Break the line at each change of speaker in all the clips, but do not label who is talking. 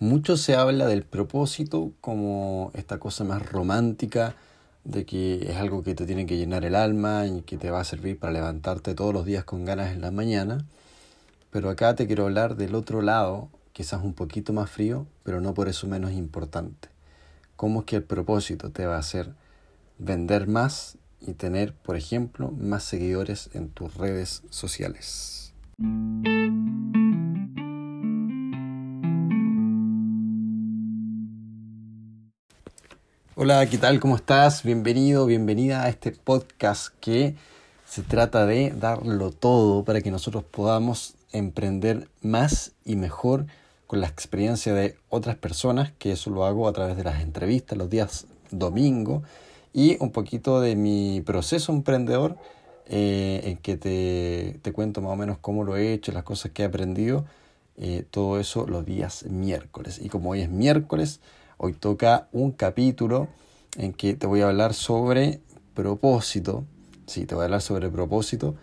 Mucho se habla del propósito como esta cosa más romántica, de que es algo que te tiene que llenar el alma y que te va a servir para levantarte todos los días con ganas en la mañana. Pero acá te quiero hablar del otro lado, quizás un poquito más frío, pero no por eso menos importante. ¿Cómo es que el propósito te va a hacer vender más y tener, por ejemplo, más seguidores en tus redes sociales? Hola, ¿qué tal? ¿Cómo estás? Bienvenido, bienvenida a este podcast que se trata de darlo todo para que nosotros podamos emprender más y mejor con la experiencia de otras personas, que eso lo hago a través de las entrevistas los días domingo y un poquito de mi proceso emprendedor eh, en que te, te, cuento más o menos cómo lo he hecho, las cosas que he aprendido, eh, todo eso los días miércoles. Y como hoy es miércoles, hoy toca un capítulo en que te voy a hablar sobre propósito, sí, te voy a hablar sobre propósito,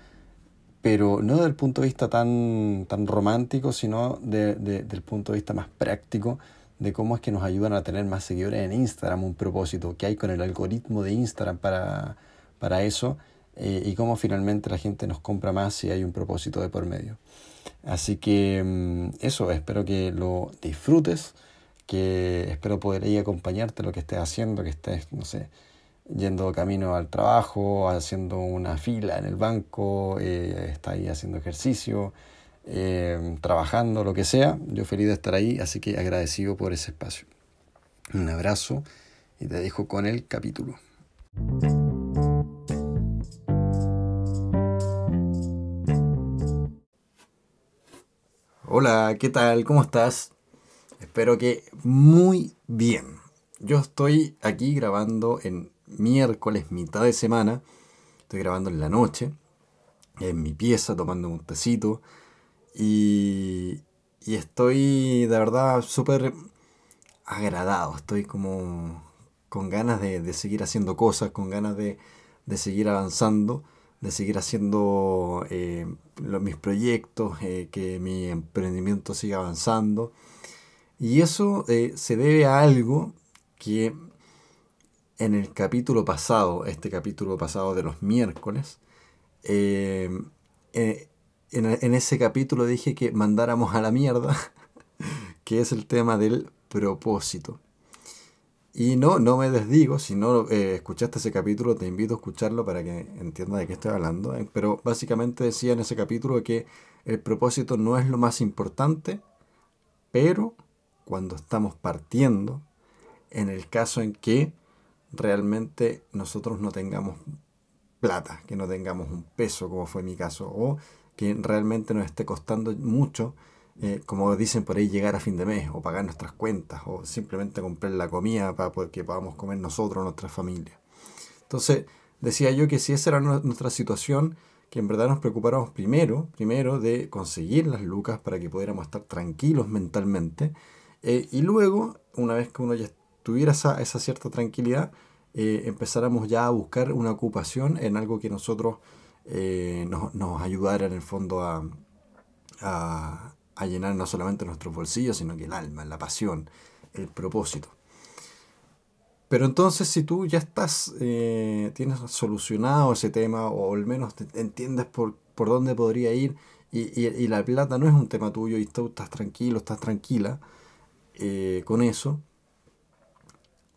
pero no desde el punto de vista tan, tan romántico, sino de, desde el punto de vista más práctico de cómo es que nos ayudan a tener más seguidores en Instagram, un propósito que hay con el algoritmo de Instagram para, para eso eh, y cómo finalmente la gente nos compra más si hay un propósito de por medio. Así que mm, eso, espero que lo disfrutes, que espero poder ahí acompañarte lo que estés haciendo, que estés, no sé, yendo camino al trabajo, haciendo una fila en el banco, eh, está ahí haciendo ejercicio, eh, trabajando, lo que sea. Yo feliz de estar ahí, así que agradecido por ese espacio. Un abrazo y te dejo con el capítulo. Hola, ¿qué tal? ¿Cómo estás? Espero que muy bien. Yo estoy aquí grabando en miércoles, mitad de semana. Estoy grabando en la noche, en mi pieza, tomando un tecito. Y, y estoy de verdad súper agradado. Estoy como con ganas de, seguir haciendo cosas, con ganas de, seguir avanzando, de seguir haciendo eh, mis proyectos, eh, que mi emprendimiento siga avanzando. Y eso eh, se debe a algo que en el capítulo pasado, este capítulo pasado de los miércoles, eh, eh, en, ese capítulo dije que mandáramos a la mierda, que es el tema del propósito. Y no, no me desdigo, si no escuchaste ese capítulo, te invito a escucharlo para que entiendas de qué estoy hablando. Pero básicamente decía en ese capítulo que el propósito no es lo más importante, pero cuando estamos partiendo, en el caso en que realmente nosotros no tengamos plata, que no tengamos un peso, como fue mi caso, o que realmente nos esté costando mucho, eh, como dicen por ahí, llegar a fin de mes, o pagar nuestras cuentas, o simplemente comprar la comida para que podamos comer nosotros, nuestra familia. Entonces, decía yo que si esa era nuestra situación, que en verdad nos preocupáramos primero, primero de conseguir las lucas para que pudiéramos estar tranquilos mentalmente, eh, y luego, una vez que uno ya tuviera esa, cierta tranquilidad, eh, empezáramos ya a buscar una ocupación en algo que nosotros eh, nos, ayudara en el fondo a, a, llenar no solamente nuestros bolsillos, sino que el alma, la pasión, el propósito. Pero entonces si tú ya estás, tienes solucionado ese tema o al menos entiendes por, por dónde podría ir y, y, la plata no es un tema tuyo y tú estás tranquilo, estás tranquila con eso,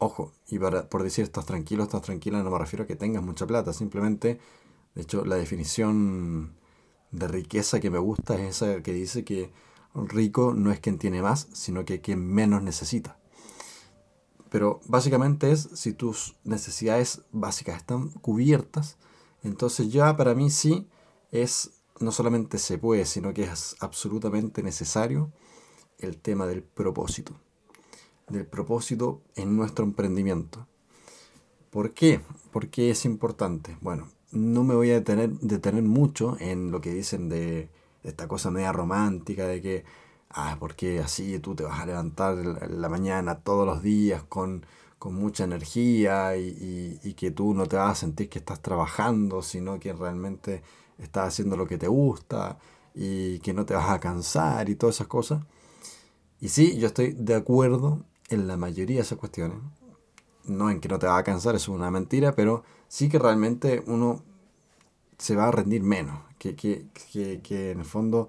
Ojo, y para, por decir estás tranquilo, estás tranquila, no me refiero a que tengas mucha plata, simplemente, de hecho, la definición de riqueza que me gusta es esa que dice que rico no es quien tiene más, sino que quien menos necesita. Pero básicamente es si tus necesidades básicas están cubiertas, entonces ya para mí sí es, no solamente se puede, sino que es absolutamente necesario el tema del propósito del propósito en nuestro emprendimiento. ¿Por qué? ¿Por qué es importante? Bueno, no me voy a detener, mucho en lo que dicen de, esta cosa media romántica, de que, ah, porque así tú te vas a levantar la mañana todos los días con, mucha energía y, y, que tú no te vas a sentir que estás trabajando, sino que realmente estás haciendo lo que te gusta y que no te vas a cansar y todas esas cosas. Y sí, yo estoy de acuerdo en la mayoría de esas cuestiones. No en que no te va a cansar, eso es una mentira, pero sí que realmente uno se va a rendir menos. Que, que, que, que en el fondo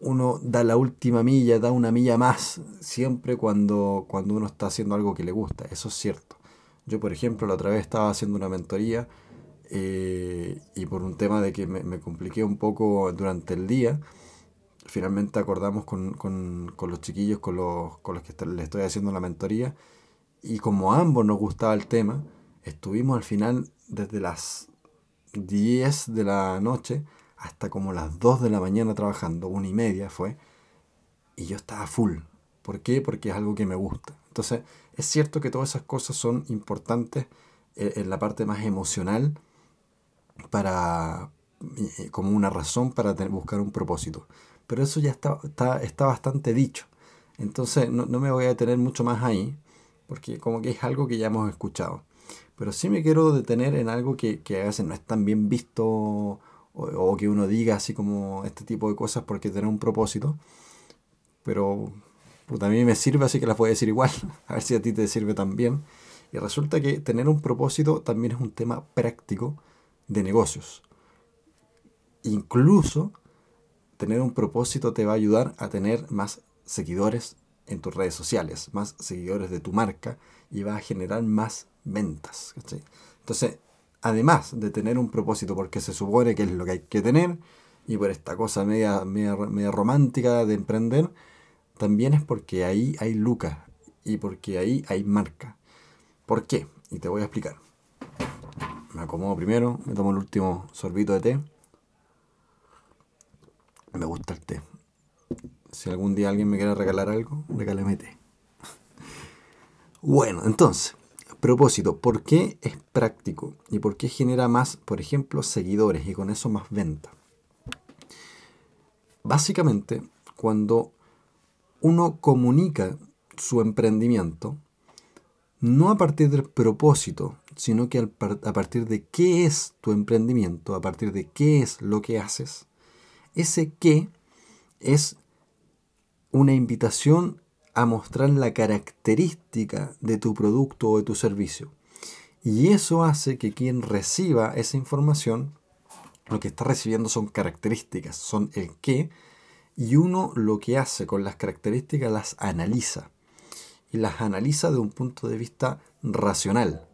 uno da la última milla, da una milla más, siempre cuando, cuando uno está haciendo algo que le gusta. Eso es cierto. Yo, por ejemplo, la otra vez estaba haciendo una mentoría eh, y por un tema de que me, me, compliqué un poco durante el día, finalmente acordamos con, con, con los chiquillos con los, con los que le estoy haciendo la mentoría y como a ambos nos gustaba el tema, estuvimos al final desde las 10 de la noche hasta como las 2 de la mañana trabajando, una y media fue, y yo estaba full. ¿Por qué? Porque es algo que me gusta. Entonces, es cierto que todas esas cosas son importantes eh, en la parte más emocional para eh, como una razón para buscar un propósito. Pero eso ya está, está, está bastante dicho. Entonces no, no, me voy a detener mucho más ahí, porque como que es algo que ya hemos escuchado. Pero sí me quiero detener en algo que, que a veces no es tan bien visto o, que uno diga así como este tipo de cosas porque tiene un propósito. Pero pues, a mí me sirve, así que las voy a decir igual. A ver si a ti te sirve también. Y resulta que tener un propósito también es un tema práctico de negocios. Incluso tener un propósito te va a ayudar a tener más seguidores en tus redes sociales, más seguidores de tu marca y va a generar más ventas. Entonces, además de tener un propósito, porque se supone que es lo que hay que tener, y por esta cosa media, media, romántica de emprender, también es porque ahí hay lucas y porque ahí hay marca. ¿Por qué? Y te voy a explicar. Me acomodo primero, me tomo el último sorbito de té. Me gusta el té. Si algún día alguien me quiere regalar algo, regáleme té. Bueno, entonces, Propósito, ¿por qué es práctico? ¿Y por qué genera más, por ejemplo, seguidores y con eso más venta? Básicamente, cuando uno comunica su emprendimiento, no a partir del propósito, sino que a partir de qué es tu emprendimiento, a partir de qué es lo que haces, ese qué es una invitación a mostrar la característica de tu producto o de tu servicio. Y eso hace que quien reciba esa información, lo que está recibiendo son características, son el qué, y uno lo que hace con las características las analiza. Y las analiza de un punto de vista racional.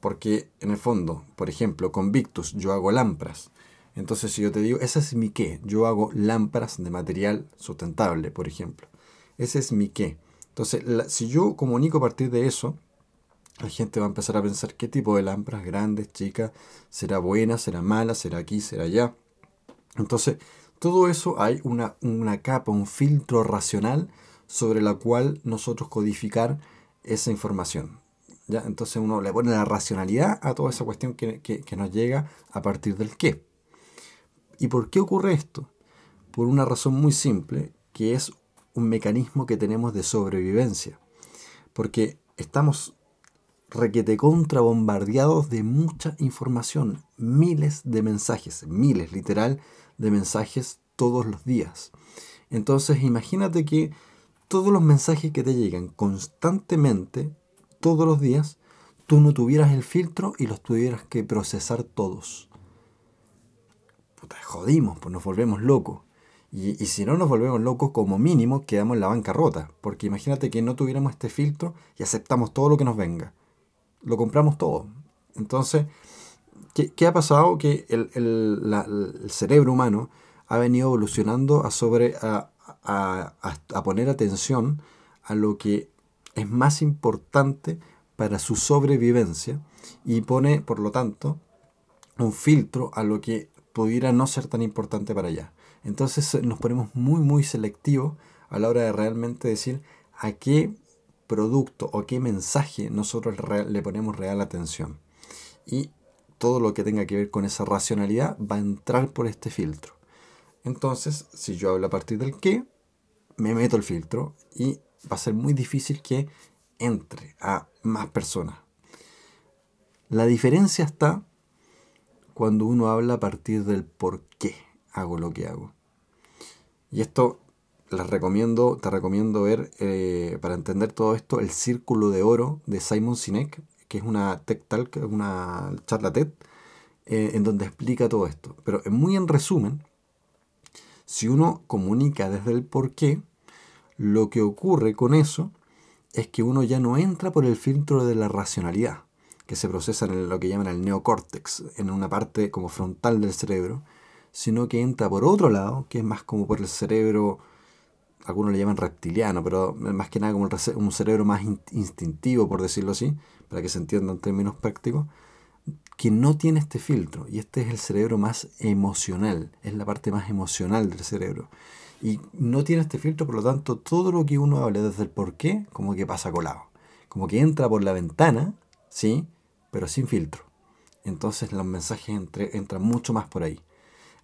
Porque en el fondo, por ejemplo, con Victus yo hago lámparas. Entonces si yo te digo, ese es mi qué, yo hago lámparas de material sustentable, por ejemplo. Ese es mi qué. Entonces, si yo comunico a partir de eso, la gente va a empezar a pensar qué tipo de lámparas, grandes, chicas, será buena, será mala, será aquí, será allá. Entonces, todo eso hay una, una capa, un filtro racional sobre la cual nosotros codificar esa información. ¿ya? Entonces uno le pone la racionalidad a toda esa cuestión que, que nos llega a partir del qué. ¿Y por qué ocurre esto? Por una razón muy simple, que es un mecanismo que tenemos de sobrevivencia. Porque estamos requete contra bombardeados de mucha información, miles de mensajes, miles literal de mensajes todos los días. Entonces imagínate que todos los mensajes que te llegan constantemente, todos los días, tú no tuvieras el filtro y los tuvieras que procesar todos. Puta, jodimos, pues nos volvemos locos. Y, si no nos volvemos locos, como mínimo quedamos en la bancarrota. Porque imagínate que no tuviéramos este filtro y aceptamos todo lo que nos venga. Lo compramos todo. Entonces, ¿qué, ha pasado? Que el, el, cerebro humano ha venido evolucionando a, sobre, a, a, a poner atención a lo que es más importante para su sobrevivencia y pone, por lo tanto, un filtro a lo que pudiera no ser tan importante para allá. Entonces eh, nos ponemos muy, muy selectivos a la hora de realmente decir a qué producto o qué mensaje nosotros le ponemos real atención. Y todo lo que tenga que ver con esa racionalidad va a entrar por este filtro. Entonces, si yo hablo a partir del qué, me meto el filtro y va a ser muy difícil que entre a más personas. La diferencia está cuando uno habla a partir del por qué hago lo que hago. Y esto recomiendo, te recomiendo ver, eh, para entender todo esto, El Círculo de Oro de Simon Sinek, que es una TED Talk, una charla TED, eh, en donde explica todo esto. Pero muy en resumen, si uno comunica desde el por qué, lo que ocurre con eso es que uno ya no entra por el filtro de la racionalidad, que se procesa en lo que llaman el neocórtex, en una parte como frontal del cerebro, sino que entra por otro lado, que es más como por el cerebro, algunos le llaman reptiliano, pero más que nada como un cerebro más instintivo, por decirlo así, para que se entienda en términos prácticos, que no tiene este filtro. Y este es el cerebro más emocional, es la parte más emocional del cerebro. Y no tiene este filtro, por lo tanto, todo lo que uno habla desde el por qué, como que pasa colado. Como que entra por la ventana, ¿sí? Pero sin filtro. Entonces los mensajes entran mucho más por ahí.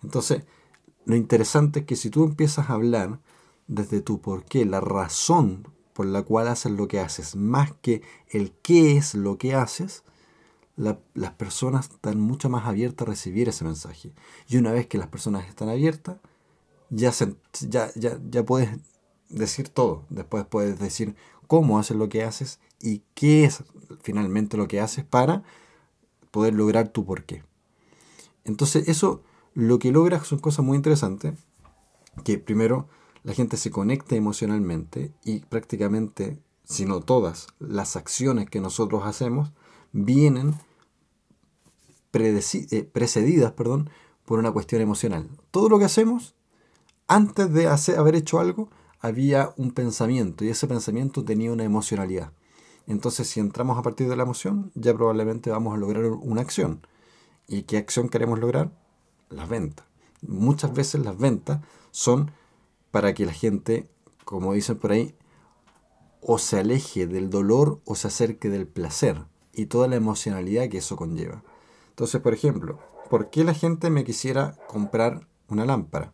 Entonces, lo interesante es que si tú empiezas a hablar desde tu por qué, la razón por la cual haces lo que haces, más que el qué es lo que haces, las personas están mucho más abiertas a recibir ese mensaje. Y una vez que las personas están abiertas, ya, ya, ya, ya puedes decir todo. Después puedes decir cómo haces lo que haces y qué es finalmente lo que haces para poder lograr tu porqué. Entonces eso lo que logra son cosas muy interesantes, que primero la gente se conecta emocionalmente y prácticamente, si no todas, las acciones que nosotros hacemos vienen eh, precedidas perdón, por una cuestión emocional. Todo lo que hacemos, antes de hacer, haber hecho algo, había un pensamiento y ese pensamiento tenía una emocionalidad. Entonces, si entramos a partir de la emoción, ya probablemente vamos a lograr una acción. ¿Y qué acción queremos lograr? Las ventas. Muchas veces las ventas son para que la gente, como dicen por ahí, o se aleje del dolor o se acerque del placer y toda la emocionalidad que eso conlleva. Entonces, por ejemplo, ¿por qué la gente me quisiera comprar una lámpara?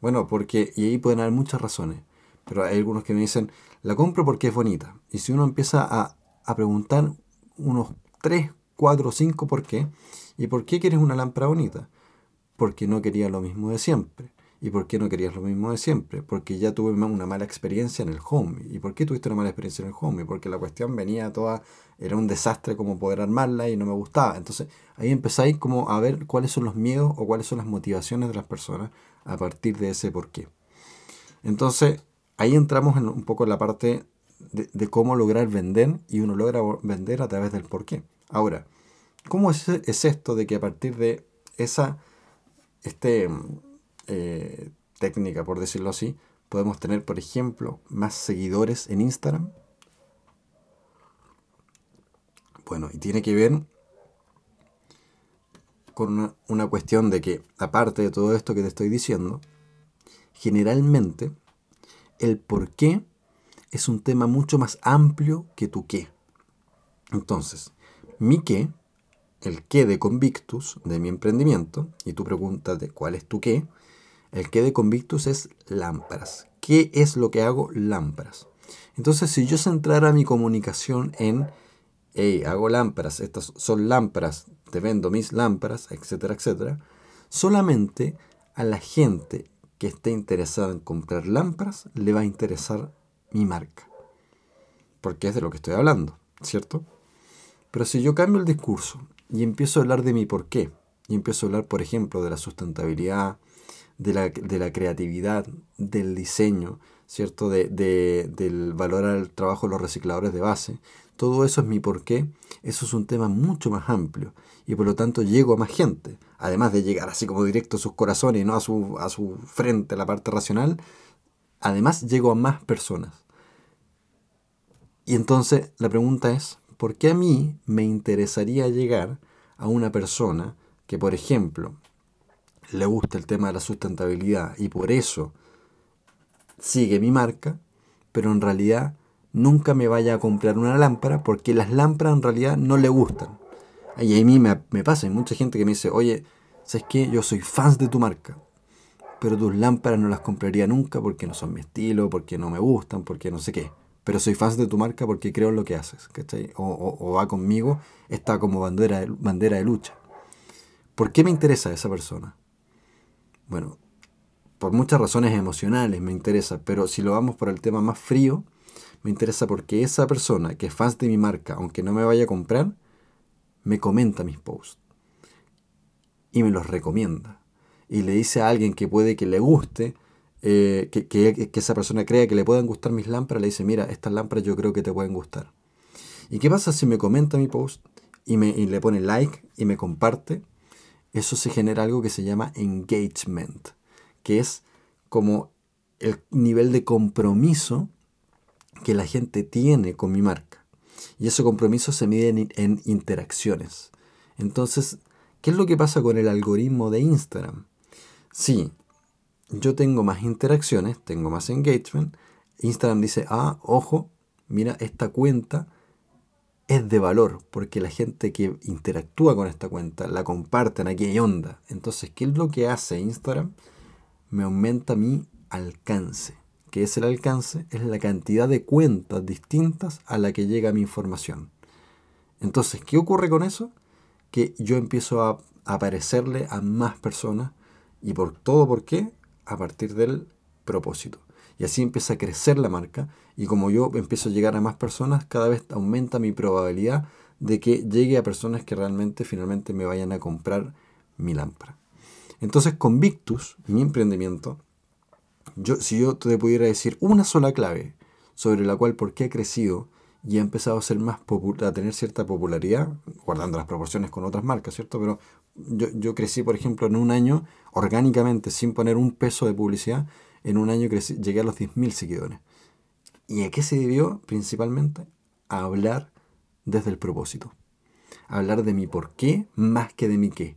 Bueno, porque, y ahí pueden haber muchas razones, pero hay algunos que me dicen, la compro porque es bonita. Y si uno empieza a, a preguntar unos 3, 4, 5 por qué, ¿y por qué quieres una lámpara bonita? Porque no quería lo mismo de siempre. ¿Y por qué no querías lo mismo de siempre? Porque ya tuve una mala experiencia en el home. ¿Y por qué tuviste una mala experiencia en el home? Porque la cuestión venía toda, era un desastre como poder armarla y no me gustaba. Entonces ahí empezáis como a ver cuáles son los miedos o cuáles son las motivaciones de las personas a partir de ese por qué. Entonces ahí entramos en un poco en la parte de, cómo lograr vender y uno logra vender a través del por qué. Ahora, ¿cómo es, es esto de que a partir de esa, este eh, técnica, por decirlo así, podemos tener, por ejemplo, más seguidores en Instagram. Bueno, y tiene que ver con una, cuestión de que, aparte de todo esto que te estoy diciendo, generalmente el por qué es un tema mucho más amplio que tu qué. Entonces, mi qué, el qué de Convictus, de mi emprendimiento, y tu pregunta de cuál es tu qué, el que de convictus es lámparas. ¿Qué es lo que hago? Lámparas. Entonces, si yo centrara mi comunicación en, hey, hago lámparas, estas son lámparas, te vendo mis lámparas, etcétera, etcétera, solamente a la gente que esté interesada en comprar lámparas le va a interesar mi marca. Porque es de lo que estoy hablando, ¿cierto? Pero si yo cambio el discurso y empiezo a hablar de mi por qué, y empiezo a hablar, por ejemplo, de la sustentabilidad, de la, de la creatividad, del diseño, ¿cierto? De, del valorar el trabajo de los recicladores de base. Todo eso es mi porqué. Eso es un tema mucho más amplio y por lo tanto llego a más gente. Además de llegar así como directo a sus corazones y no a su, a su frente, a la parte racional, además llego a más personas. Y entonces la pregunta es, ¿por qué a mí me interesaría llegar a una persona que, por ejemplo, le gusta el tema de la sustentabilidad y por eso sigue mi marca, pero en realidad nunca me vaya a comprar una lámpara porque las lámparas en realidad no le gustan. Y a mí me, pasa, hay mucha gente que me dice, oye, ¿sabes qué? Yo soy fan de tu marca, pero tus lámparas no las compraría nunca porque no son mi estilo, porque no me gustan, porque no sé qué. Pero soy fan de tu marca porque creo en lo que haces, ¿cachai? O, o, va conmigo, está como bandera bandera de lucha. ¿Por qué me interesa esa persona? Bueno, por muchas razones emocionales me interesa, pero si lo vamos por el tema más frío, me interesa porque esa persona que es fan de mi marca, aunque no me vaya a comprar, me comenta mis posts y me los recomienda. Y le dice a alguien que puede que le guste, eh, que, que, esa persona crea que le puedan gustar mis lámparas, le dice, mira, estas lámparas yo creo que te pueden gustar. ¿Y qué pasa si me comenta mi post y, me, y le pone like y me comparte? Eso se genera algo que se llama engagement, que es como el nivel de compromiso que la gente tiene con mi marca. Y ese compromiso se mide en, interacciones. Entonces, ¿qué es lo que pasa con el algoritmo de Instagram? Si yo tengo más interacciones, tengo más engagement, Instagram dice, ah, ojo, mira, esta cuenta es de valor, porque la gente que interactúa con esta cuenta la comparten, aquí hay onda. Entonces, ¿qué es lo que hace Instagram? Me aumenta mi alcance que es el alcance, es la cantidad de cuentas distintas a la que llega mi información. Entonces, ¿qué ocurre con eso? Que yo empiezo a aparecerle a más personas y por todo por qué? A partir del propósito. Y así empieza a crecer la marca y como yo empiezo a llegar a más personas, cada vez aumenta mi probabilidad de que llegue a personas que realmente finalmente me vayan a comprar mi lámpara. Entonces con Victus, mi emprendimiento, yo, si yo te pudiera decir una sola clave sobre la cual por qué ha crecido y ha empezado a ser más a tener cierta popularidad, guardando las proporciones con otras marcas, ¿cierto? Pero yo, yo, crecí, por ejemplo, en un año, orgánicamente, sin poner un peso de publicidad, en un año crecí, llegué a los 10.000 seguidores. ¿Y a qué se debió? Principalmente a hablar desde el propósito. A hablar de mi por qué más que de mi qué.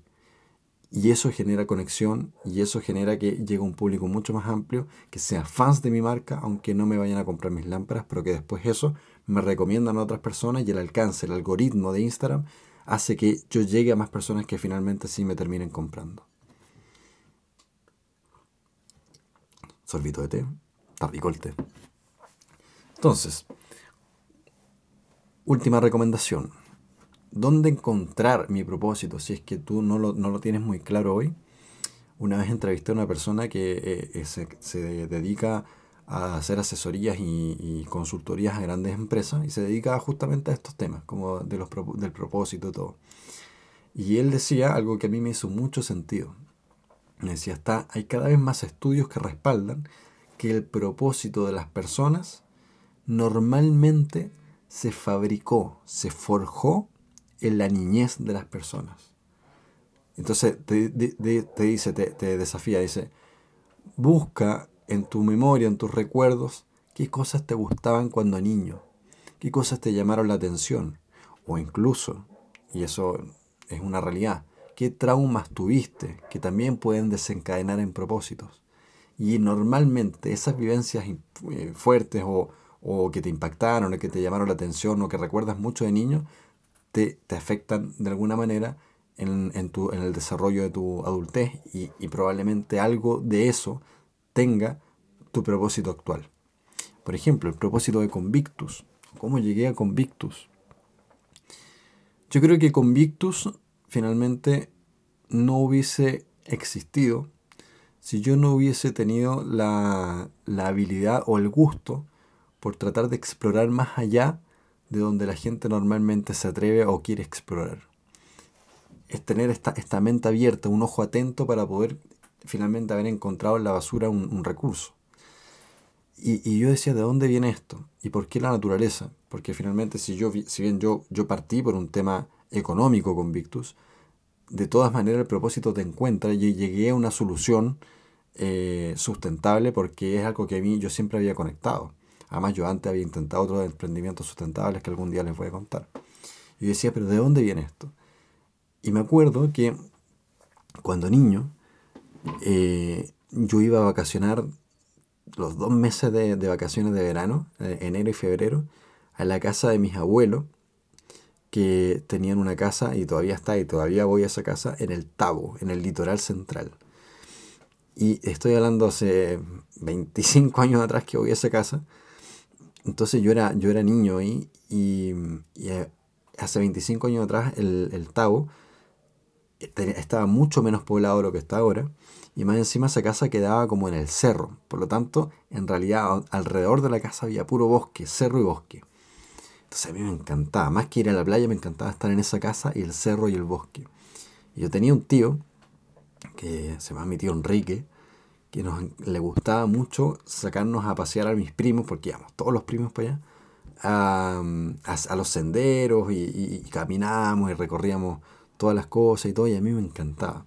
Y eso genera conexión y eso genera que llegue un público mucho más amplio, que sea fans de mi marca, aunque no me vayan a comprar mis lámparas, pero que después eso me recomiendan a otras personas y el alcance, el algoritmo de Instagram hace que yo llegue a más personas que finalmente sí me terminen comprando. Sorbito de té, está el té. Entonces, última recomendación dónde encontrar mi propósito si es que tú no lo, tienes muy claro hoy. Una vez entrevisté a una persona que eh, eh, se, dedica a hacer asesorías y, consultorías a grandes empresas y se dedica justamente a estos temas, como de los, del propósito y todo. Y él decía algo que a mí me hizo mucho sentido. Me decía, está, hay cada vez más estudios que respaldan que el propósito de las personas normalmente se fabricó, se forjó en la niñez de las personas. Entonces te, dice, te, desafía, dice, busca en tu memoria, en tus recuerdos, qué cosas te gustaban cuando niño, qué cosas te llamaron la atención, o incluso, y eso es una realidad, qué traumas tuviste que también pueden desencadenar en propósitos. Y normalmente esas vivencias eh, fuertes o, o que te impactaron, o que te llamaron la atención, o que recuerdas mucho de niño, te, afectan de alguna manera en, en, tu, en, el desarrollo de tu adultez y, y, probablemente algo de eso tenga tu propósito actual. Por ejemplo, el propósito de Convictus. ¿Cómo llegué a Convictus? Yo creo que Convictus finalmente no hubiese existido si yo no hubiese tenido la, la habilidad o el gusto por tratar de explorar más allá de donde la gente normalmente se atreve o quiere explorar. Es tener esta, esta mente abierta, un ojo atento para poder finalmente haber encontrado en la basura un, recurso. Y, yo decía, ¿de dónde viene esto? ¿Y por qué la naturaleza? Porque finalmente, si, yo, si bien yo, yo partí por un tema económico con Victus, de todas maneras el propósito te encuentra y llegué a una solución eh, sustentable porque es algo que a mí yo siempre había conectado. Además, yo antes había intentado otros emprendimientos sustentables que algún día les voy a contar. Y decía, pero ¿de dónde viene esto? Y me acuerdo que cuando niño, eh, yo iba a vacacionar los dos meses de, vacaciones de verano, eh, enero y febrero, a la casa de mis abuelos, que tenían una casa, y todavía está, y todavía voy a esa casa, en el Tabo, en el litoral central. Y estoy hablando hace 25 años atrás que voy a esa casa, entonces yo era, yo era niño ahí y, eh, hace 25 años atrás el, el Tao estaba mucho menos poblado de lo que está ahora. Y más encima esa casa quedaba como en el cerro. Por lo tanto, en realidad alrededor de la casa había puro bosque, cerro y bosque. Entonces a mí me encantaba, más que ir a la playa, me encantaba estar en esa casa y el cerro y el bosque. Y yo tenía un tío, que se llama mi tío Enrique, que nos, le gustaba mucho sacarnos a pasear a mis primos, porque íbamos todos los primos para allá, a, los senderos y, y, caminábamos y recorríamos todas las cosas y todo, y a mí me encantaba.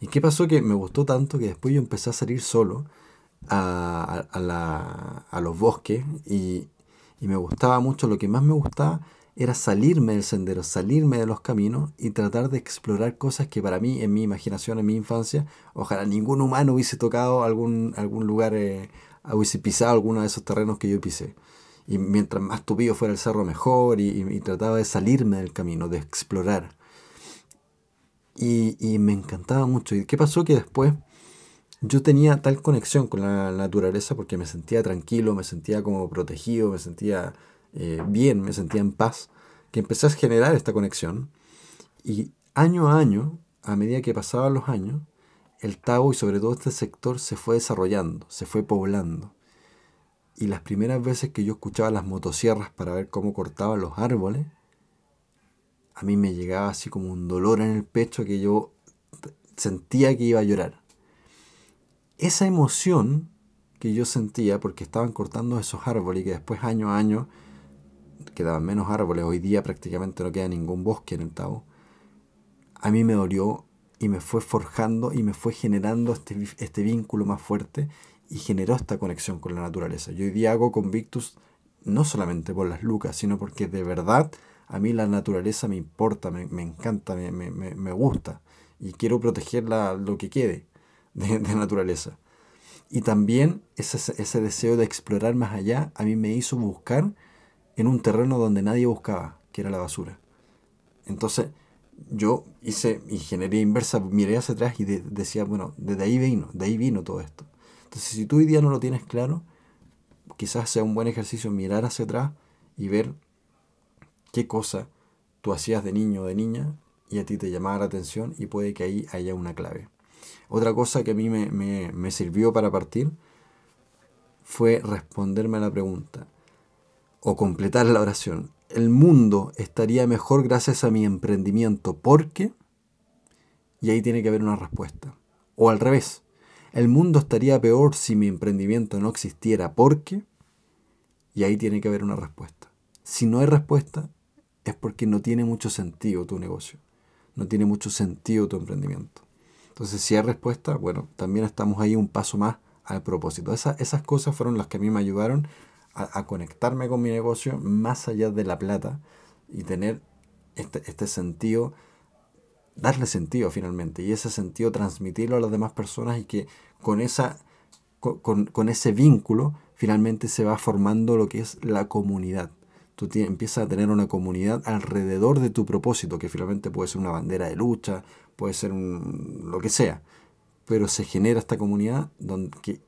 ¿Y qué pasó? Que me gustó tanto que después yo empecé a salir solo a, a los bosques y, y me gustaba mucho, lo que más me gustaba era salirme del sendero, salirme de los caminos y tratar de explorar cosas que para mí, en mi imaginación, en mi infancia, ojalá ningún humano hubiese tocado algún, algún lugar, eh, hubiese pisado alguno de esos terrenos que yo pisé. Y mientras más tupido fuera el cerro, mejor, y, trataba de salirme del camino, de explorar. Y, y, me encantaba mucho. ¿Y qué pasó? Que después yo tenía tal conexión con la naturaleza porque me sentía tranquilo, me sentía como protegido, me sentía eh, bien, me sentía en paz, que empecé a generar esta conexión. Y año a año, a medida que pasaban los años, el Tao y sobre todo este sector se fue desarrollando, se fue poblando. Y las primeras veces que yo escuchaba las motosierras para ver cómo cortaban los árboles, a mí me llegaba así como un dolor en el pecho que yo sentía que iba a llorar. Esa emoción que yo sentía porque estaban cortando esos árboles y que después año a año quedaban menos árboles, hoy día prácticamente no queda ningún bosque en el Tao, a mí me dolió y me fue forjando y me fue generando este, este vínculo más fuerte y generó esta conexión con la naturaleza. Yo hoy día hago Convictus no solamente por las lucas, sino porque de verdad a mí la naturaleza me importa, me, encanta, me, me, me, gusta y quiero protegerla lo que quede de, naturaleza. Y también ese, ese deseo de explorar más allá a mí me hizo buscar en un terreno donde nadie buscaba, que era la basura. Entonces yo hice ingeniería inversa, miré hacia atrás y decía, bueno, desde ahí vino, de ahí vino todo esto. Entonces si tú hoy día no lo tienes claro, quizás sea un buen ejercicio mirar hacia atrás y ver qué cosa tú hacías de niño o de niña y a ti te llamaba la atención y puede que ahí haya una clave. Otra cosa que a mí me, sirvió para partir fue responderme a la pregunta o completar la oración. El mundo estaría mejor gracias a mi emprendimiento porque... Y ahí tiene que haber una respuesta. O al revés. El mundo estaría peor si mi emprendimiento no existiera porque... Y ahí tiene que haber una respuesta. Si no hay respuesta, es porque no tiene mucho sentido tu negocio. No tiene mucho sentido tu emprendimiento. Entonces, si hay respuesta, bueno, también estamos ahí un paso más al propósito. esas cosas fueron las que a mí me ayudaron a, conectarme con mi negocio más allá de la plata y tener este, este, sentido, darle sentido finalmente, y ese sentido transmitirlo a las demás personas y que con, esa, con, con ese vínculo finalmente se va formando lo que es la comunidad. Tú empiezas a tener una comunidad alrededor de tu propósito, que finalmente puede ser una bandera de lucha, puede ser lo que sea, pero se genera esta comunidad donde,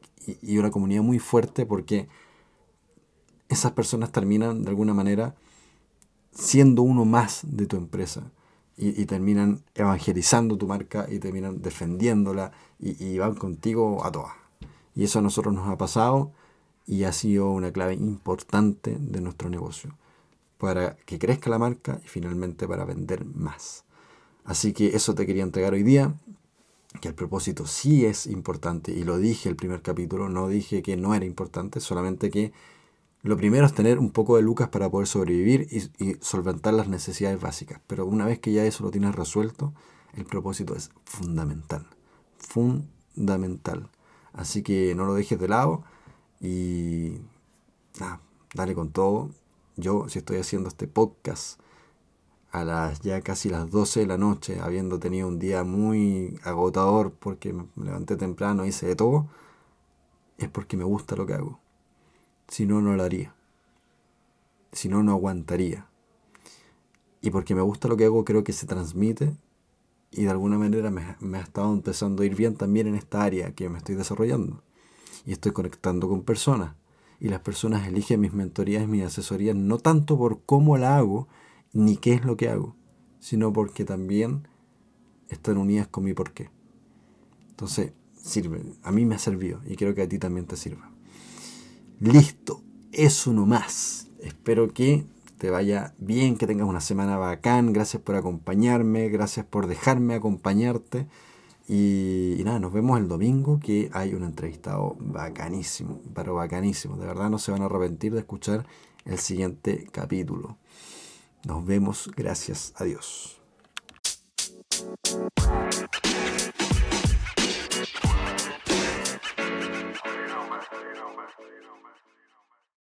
y una comunidad muy fuerte porque esas personas terminan de alguna manera siendo uno más de tu empresa y, terminan evangelizando tu marca y terminan defendiéndola y, y van contigo a todas. Y eso a nosotros nos ha pasado y ha sido una clave importante de nuestro negocio para que crezca la marca y finalmente para vender más. Así que eso te quería entregar hoy día, que el propósito sí es importante y lo dije el primer capítulo, no dije que no era importante, solamente que lo primero es tener un poco de lucas para poder sobrevivir y, solventar las necesidades básicas, pero una vez que ya eso lo tienes resuelto, el propósito es fundamental, fundamental. Así que no lo dejes de lado y dale con todo. Yo, si estoy haciendo este podcast a las ya casi las 12 de la noche, habiendo tenido un día muy agotador porque me levanté temprano, hice de todo, es porque me gusta lo que hago. Si no, no lo haría. Si no, no aguantaría. Y porque me gusta lo que hago, creo que se transmite y de alguna manera me, me ha estado empezando a ir bien también en esta área que me estoy desarrollando y estoy conectando con personas. Y las personas eligen mis mentorías y mis asesorías no tanto por cómo la hago ni qué es lo que hago, sino porque también están unidas con mi porqué. Entonces, sirve. A mí me ha servido y creo que a ti también te sirva. Listo, eso nomás. Espero que te vaya bien, que tengas una semana bacán. Gracias por acompañarme, gracias por dejarme acompañarte. Y, nada, nos vemos el domingo que hay un entrevistado bacanísimo, pero bacanísimo. De verdad no se van a arrepentir de escuchar el siguiente capítulo. Nos vemos, gracias, adiós.